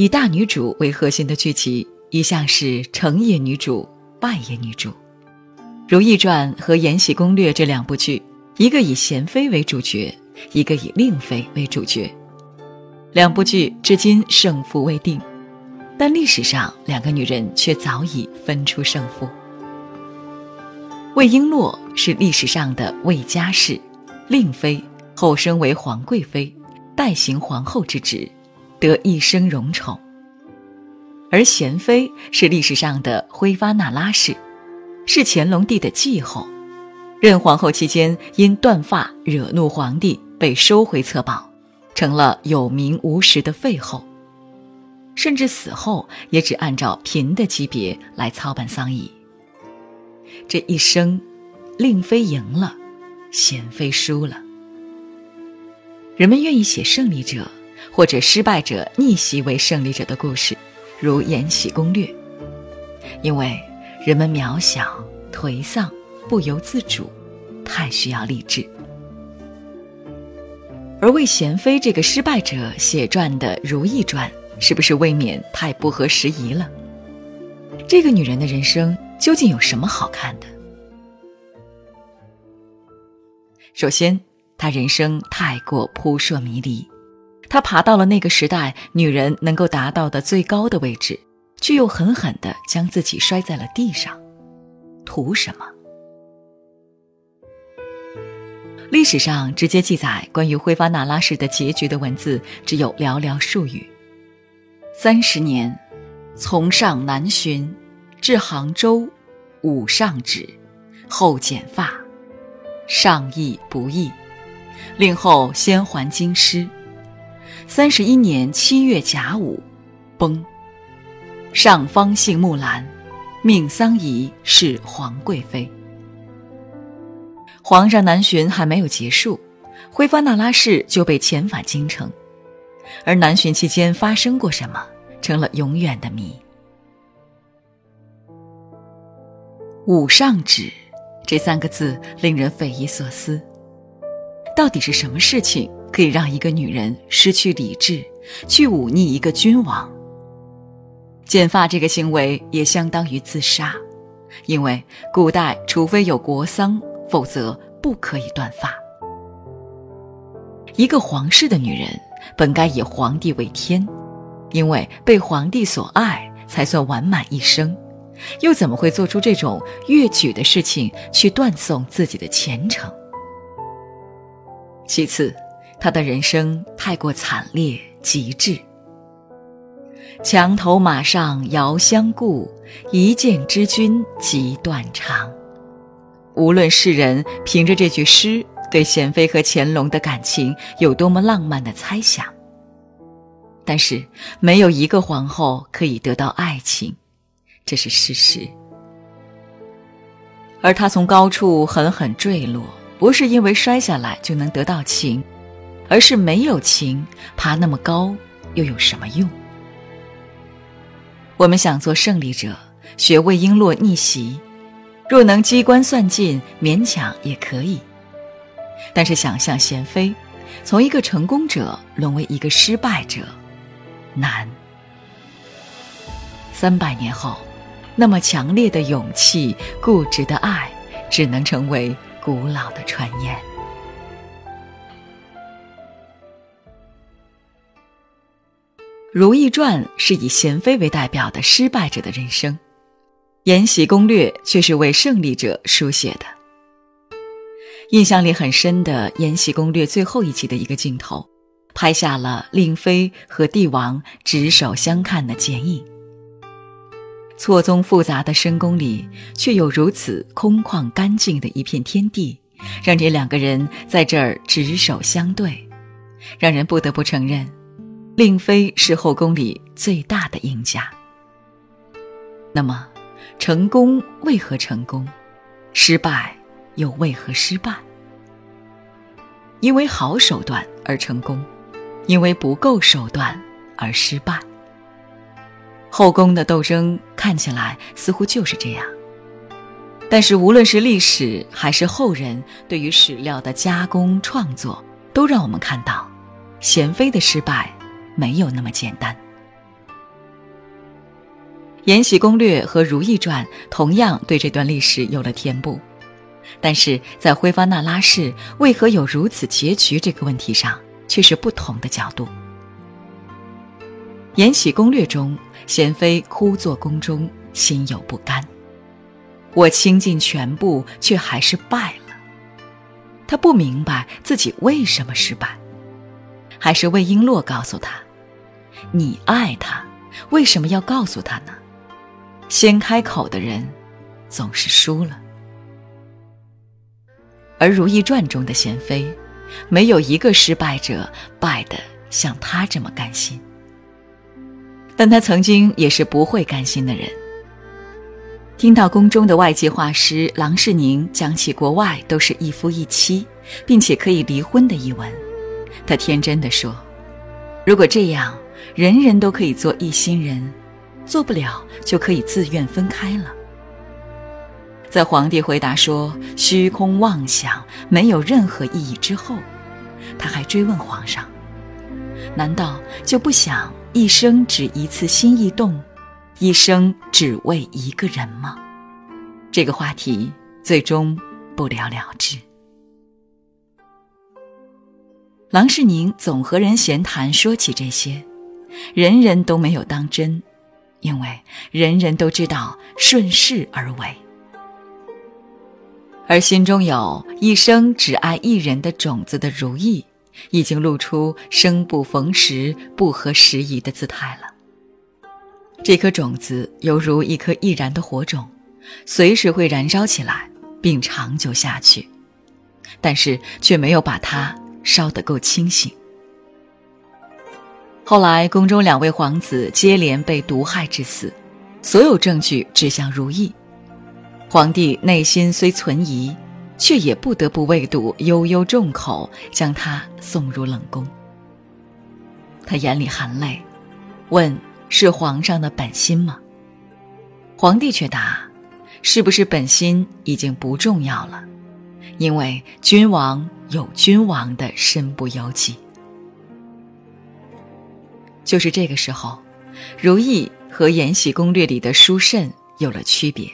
以大女主为核心的剧集，一向是成也女主，败也女主。《如懿传》和《延禧攻略》这两部剧，一个以娴妃为主角，一个以令妃为主角。两部剧至今胜负未定，但历史上两个女人却早已分出胜负。魏璎珞是历史上的魏家氏，令妃，后升为皇贵妃，代行皇后之职，得一生荣宠。而娴妃是历史上的辉发那拉氏，是乾隆帝的继后，任皇后期间因断发惹怒皇帝，被收回册宝，成了有名无实的废后，甚至死后也只按照嫔的级别来操办丧仪。这一生，令妃赢了，娴妃输了。人们愿意写胜利者或者失败者逆袭为胜利者的故事，如《延禧攻略》，因为人们渺小、颓丧、不由自主，太需要励志。而为娴妃这个失败者写传的《如懿传》，是不是未免太不合时宜了？这个女人的人生。究竟有什么好看的？首先，她人生太过扑朔迷离，她爬到了那个时代女人能够达到的最高的位置，却又狠狠的将自己摔在了地上，图什么？历史上直接记载关于辉发那拉氏的结局的文字只有寥寥数语：三十年，从上南巡。至杭州，武上旨，后剪发，上意不易，令后先还京师。三十一年七月甲午，崩。上方姓木兰，命桑仪是皇贵妃。皇上南巡还没有结束，辉发那拉氏就被遣返京城，而南巡期间发生过什么，成了永远的谜。五上旨，这三个字令人匪夷所思。到底是什么事情可以让一个女人失去理智，去忤逆一个君王？剪发这个行为也相当于自杀，因为古代除非有国丧，否则不可以断发。一个皇室的女人本该以皇帝为天，因为被皇帝所爱，才算完满一生。又怎么会做出这种越矩的事情去断送自己的前程？其次，他的人生太过惨烈极致。墙头马上遥相顾，一见知君即断肠。无论世人凭着这句诗对娴妃和乾隆的感情有多么浪漫的猜想，但是没有一个皇后可以得到爱情。这是事实，而他从高处狠狠坠落，不是因为摔下来就能得到情，而是没有情，爬那么高又有什么用？我们想做胜利者，学魏璎珞逆袭，若能机关算尽，勉强也可以。但是想象娴妃从一个成功者沦为一个失败者，难。三百年后。那么强烈的勇气、固执的爱，只能成为古老的传言。《如懿传》是以娴妃为代表的失败者的人生，《延禧攻略》却是为胜利者书写的。印象里很深的《延禧攻略》最后一集的一个镜头，拍下了令妃和帝王执手相看的剪影。错综复杂的深宫里，却有如此空旷干净的一片天地，让这两个人在这儿执手相对，让人不得不承认，令妃是后宫里最大的赢家。那么，成功为何成功？失败又为何失败？因为好手段而成功，因为不够手段而失败。后宫的斗争看起来似乎就是这样，但是无论是历史还是后人对于史料的加工创作，都让我们看到，娴妃的失败没有那么简单。延禧攻略》和《如懿传》同样对这段历史有了填补，但是在辉发那拉氏为何有如此结局这个问题上，却是不同的角度。《延禧攻略》中，娴妃枯坐宫中，心有不甘。我倾尽全部，却还是败了。她不明白自己为什么失败，还是魏璎珞告诉他：“你爱他，为什么要告诉他呢？”先开口的人，总是输了。而《如懿传》中的娴妃，没有一个失败者败得像她这么甘心。但她曾经也是不会甘心的人。听到宫中的外籍画师郎世宁讲起国外都是一夫一妻，并且可以离婚的一文，他天真的说：“如果这样，人人都可以做一心人。”做不了就可以自愿分开了。在皇帝回答说“虚空妄想，没有任何意义”之后，他还追问皇上：“难道就不想一生只一次心意动，一生只为一个人吗？”这个话题最终不了了之。郎世宁总和人闲谈，说起这些，人人都没有当真。因为人人都知道顺势而为，而心中有一生只爱一人的种子的如意，已经露出生不逢时、不合时宜的姿态了。这颗种子犹如一颗易燃的火种，随时会燃烧起来，并长久下去，但是却没有把它烧得够清醒。后来，宫中两位皇子接连被毒害致死，所有证据指向如意。皇帝内心虽存疑，却也不得不为堵悠悠众口，将他送入冷宫。他眼里含泪，问：“是皇上的本心吗？”皇帝却答：“是不是本心已经不重要了，因为君王有君王的身不由己。”就是这个时候，如意和《延禧攻略》里的淑慎有了区别。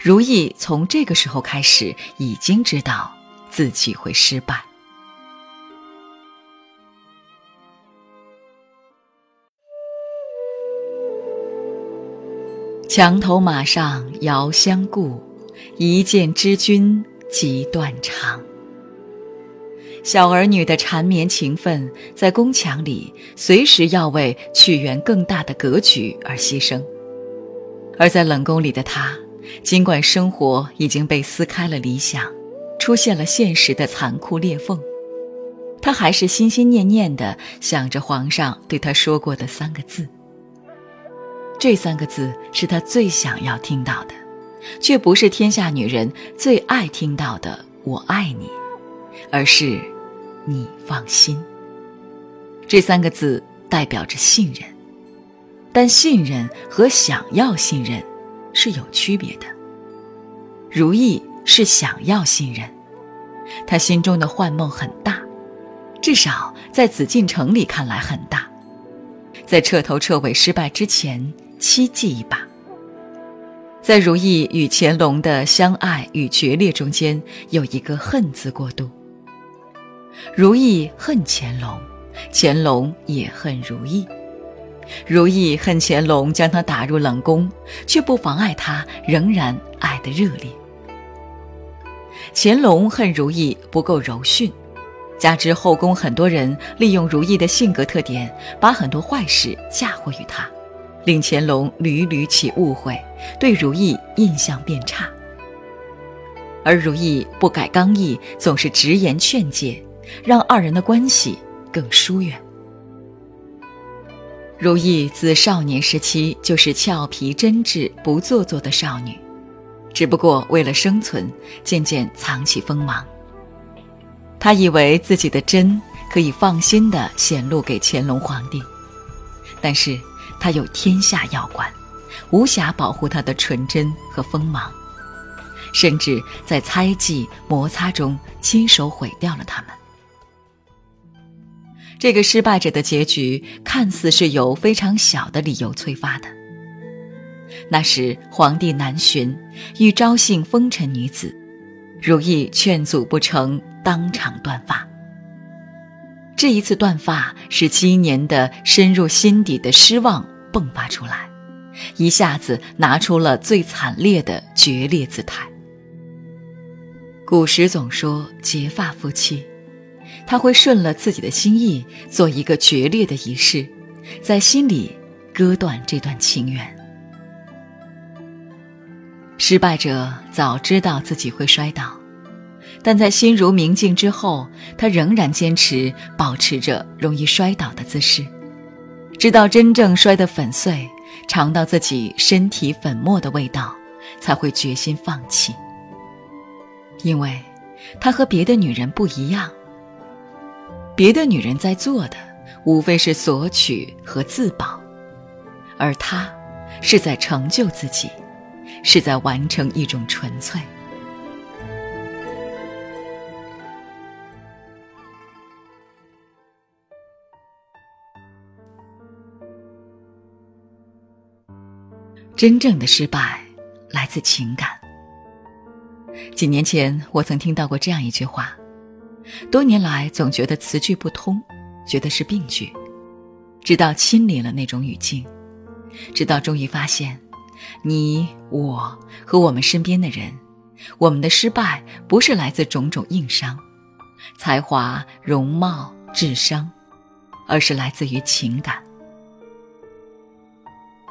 如意从这个时候开始，已经知道自己会失败。墙头马上遥相顾，一见知君即断肠。小儿女的缠绵情分，在宫墙里随时要为取圆更大的格局而牺牲；而在冷宫里的他，尽管生活已经被撕开了理想，出现了现实的残酷裂缝，他还是心心念念的想着皇上对他说过的三个字。这三个字是他最想要听到的，却不是天下女人最爱听到的“我爱你”，而是。你放心，这三个字代表着信任，但信任和想要信任是有区别的。如意是想要信任，他心中的幻梦很大，至少在紫禁城里看来很大，在彻头彻尾失败之前，期冀一把。在如意与乾隆的相爱与决裂中间，有一个恨字过渡。如意恨乾隆，乾隆也恨如意。如意恨乾隆将她打入冷宫，却不妨碍她仍然爱得热烈。乾隆恨如意不够柔顺，加之后宫很多人利用如意的性格特点，把很多坏事嫁祸于她，令乾隆屡屡起误会，对如意印象变差。而如意不改刚毅，总是直言劝诫。让二人的关系更疏远。如意自少年时期就是俏皮真挚、不做作的少女，只不过为了生存，渐渐藏起锋芒。她以为自己的真可以放心地显露给乾隆皇帝，但是他有天下要管，无暇保护他的纯真和锋芒，甚至在猜忌摩擦中亲手毁掉了他们。这个失败者的结局看似是由非常小的理由催发的，那时皇帝南巡，欲招幸风尘女子，如意劝阻不成，当场断发。这一次断发，是七年的深入心底的失望迸发出来，一下子拿出了最惨烈的决裂姿态。古时总说结发夫妻，他会顺了自己的心意，做一个决裂的仪式，在心里割断这段情缘。失败者早知道自己会摔倒，但在心如明镜之后，他仍然坚持保持着容易摔倒的姿势，直到真正摔得粉碎，尝到自己身体粉末的味道，才会决心放弃。因为，他和别的女人不一样。别的女人在做的，无非是索取和自保，而他，是在成就自己，是在完成一种纯粹。真正的失败，来自情感。几年前，我曾听到过这样一句话：多年来总觉得词句不通，觉得是病句，直到亲临了那种语境，直到终于发现，你我和我们身边的人，我们的失败不是来自种种硬伤，才华、容貌、智商，而是来自于情感。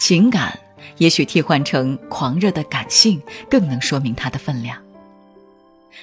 情感也许替换成狂热的感性，更能说明它的分量。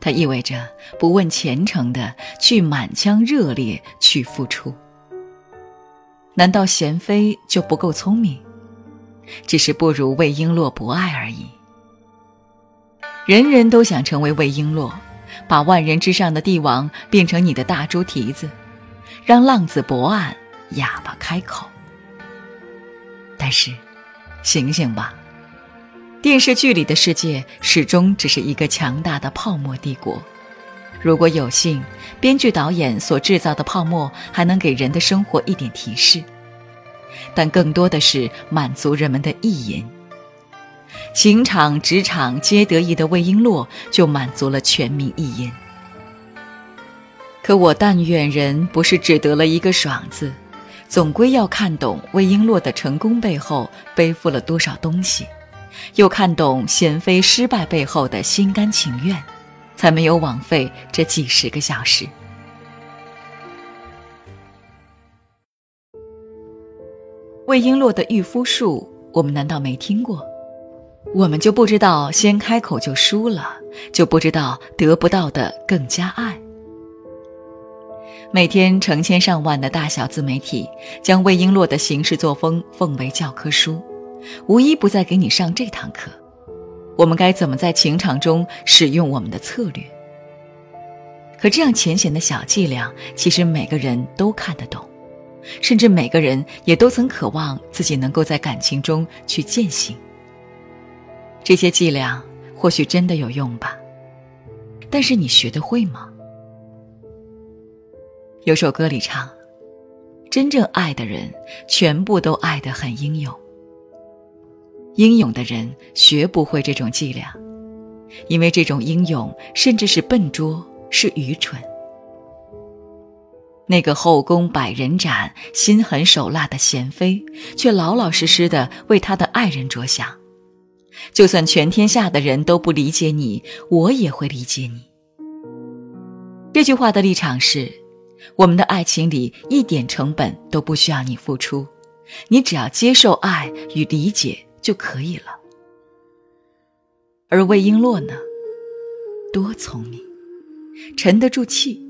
它意味着不问前程的去满腔热烈去付出。难道贤妃就不够聪明？只是不如魏璎珞博爱而已。人人都想成为魏璎珞，把万人之上的帝王变成你的大猪蹄子，让浪子博岸哑巴开口。但是，醒醒吧！电视剧里的世界始终只是一个强大的泡沫帝国。如果有幸，编剧导演所制造的泡沫还能给人的生活一点提示，但更多的是满足人们的意淫。情场、职场皆得意的魏璎珞就满足了全民意淫。可我但愿人不是只得了一个爽字，总归要看懂魏璎珞的成功背后背负了多少东西。又看懂贤妃失败背后的心甘情愿，才没有枉费这几十个小时。魏璎珞的御夫术，我们难道没听过？我们就不知道先开口就输了，就不知道得不到的更加爱。每天成千上万的大小自媒体将魏璎珞的行事作风奉为教科书。无一不在给你上这堂课，我们该怎么在情场中使用我们的策略？可这样浅显的小伎俩，其实每个人都看得懂，甚至每个人也都曾渴望自己能够在感情中去践行。这些伎俩或许真的有用吧，但是你学得会吗？有首歌里唱：“真正爱的人，全部都爱得很英勇。”英勇的人学不会这种伎俩，因为这种英勇甚至是笨拙，是愚蠢。那个后宫百人斩、心狠手辣的贤妃，却老老实实的为她的爱人着想。就算全天下的人都不理解你，我也会理解你。这句话的立场是：我们的爱情里一点成本都不需要你付出，你只要接受爱与理解。就可以了。而魏璎珞呢，多聪明，沉得住气，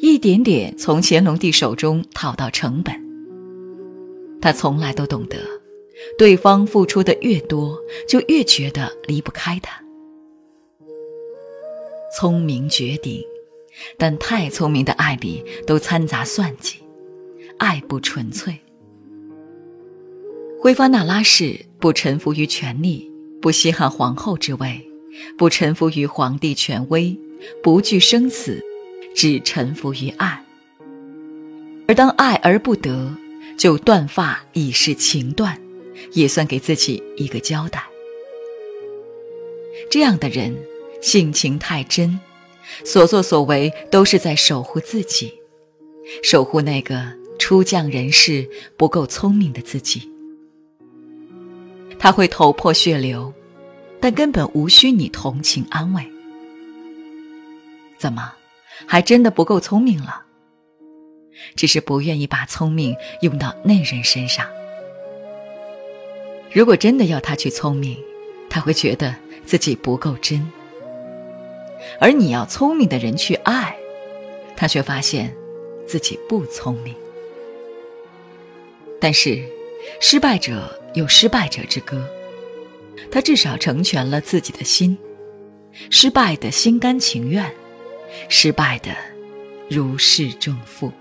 一点点从乾隆帝手中讨到成本。他从来都懂得，对方付出的越多，就越觉得离不开他。聪明绝顶，但太聪明的爱里都掺杂算计，爱不纯粹。辉发那拉氏不臣服于权力，不稀罕皇后之位，不臣服于皇帝权威，不惧生死，只臣服于爱。而当爱而不得，就断发以示情断，也算给自己一个交代。这样的人性情太真，所作所为都是在守护自己，守护那个出降人世不够聪明的自己。他会头破血流，但根本无需你同情安慰。怎么，还真的不够聪明了？只是不愿意把聪明用到那人身上。如果真的要他去聪明，他会觉得自己不够真；而你要聪明的人去爱，他却发现自己不聪明。但是，失败者有失败者之歌，他至少成全了自己的心，失败的心甘情愿，失败的如释重负。